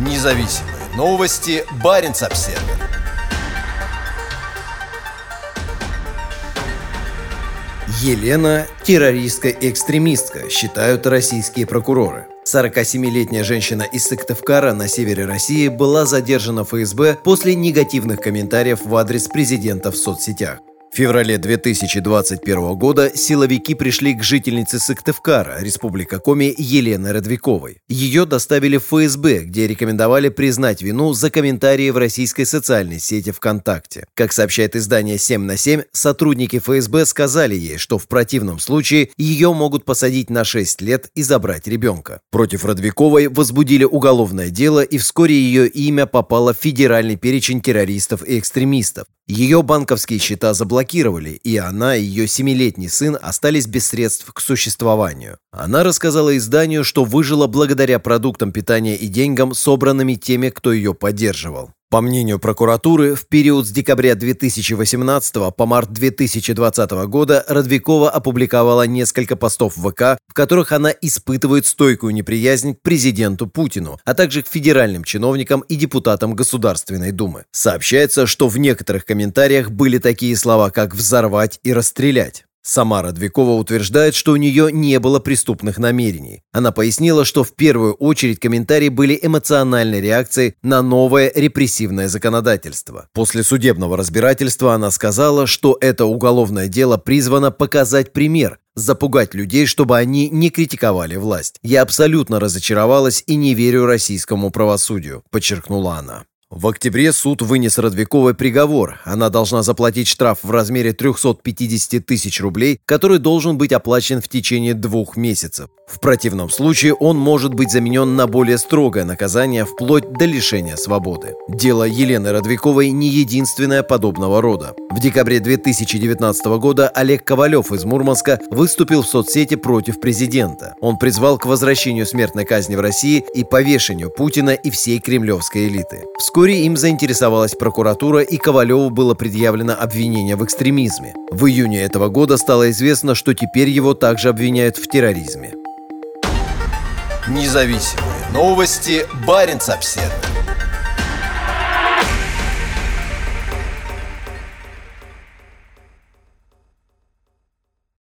Независимые новости. Барин обсерва Елена – террористка-экстремистка, считают российские прокуроры. 47-летняя женщина из Сыктывкара на севере России была задержана ФСБ после негативных комментариев в адрес президента в соцсетях. Феврале 2021 года силовики пришли к жительнице Сыктывкара, Республика Коми, Елены Радвиковой. Ее доставили в ФСБ, где рекомендовали признать вину за комментарии в российской социальной сети ВКонтакте. Как сообщает издание 7 на 7, сотрудники ФСБ сказали ей, что в противном случае ее могут посадить на 6 лет и забрать ребенка. Против Радвиковой возбудили уголовное дело и вскоре ее имя попало в федеральный перечень террористов и экстремистов. Ее банковские счета заблокировали, и она и ее семилетний сын остались без средств к существованию. Она рассказала изданию, что выжила благодаря продуктам питания и деньгам, собранными теми, кто ее поддерживал. По мнению прокуратуры, в период с декабря 2018 по март 2020 года Радвикова опубликовала несколько постов в ВК, в которых она испытывает стойкую неприязнь к президенту Путину, а также к федеральным чиновникам и депутатам Государственной Думы. Сообщается, что в некоторых комментариях были такие слова, как «взорвать» и «расстрелять». Сама Радвикова утверждает, что у нее не было преступных намерений. Она пояснила, что в первую очередь комментарии были эмоциональной реакцией на новое репрессивное законодательство. После судебного разбирательства она сказала, что это уголовное дело призвано показать пример, запугать людей, чтобы они не критиковали власть. «Я абсолютно разочаровалась и не верю российскому правосудию», – подчеркнула она. В октябре суд вынес Радвиковой приговор. Она должна заплатить штраф в размере 350 тысяч рублей, который должен быть оплачен в течение двух месяцев. В противном случае он может быть заменен на более строгое наказание вплоть до лишения свободы. Дело Елены Радвиковой не единственное подобного рода. В декабре 2019 года Олег Ковалев из Мурманска выступил в соцсети против президента. Он призвал к возвращению смертной казни в России и повешению Путина и всей кремлевской элиты. Вскоре Вскоре им заинтересовалась прокуратура, и Ковалеву было предъявлено обвинение в экстремизме. В июне этого года стало известно, что теперь его также обвиняют в терроризме. Независимые новости. Барин обседный.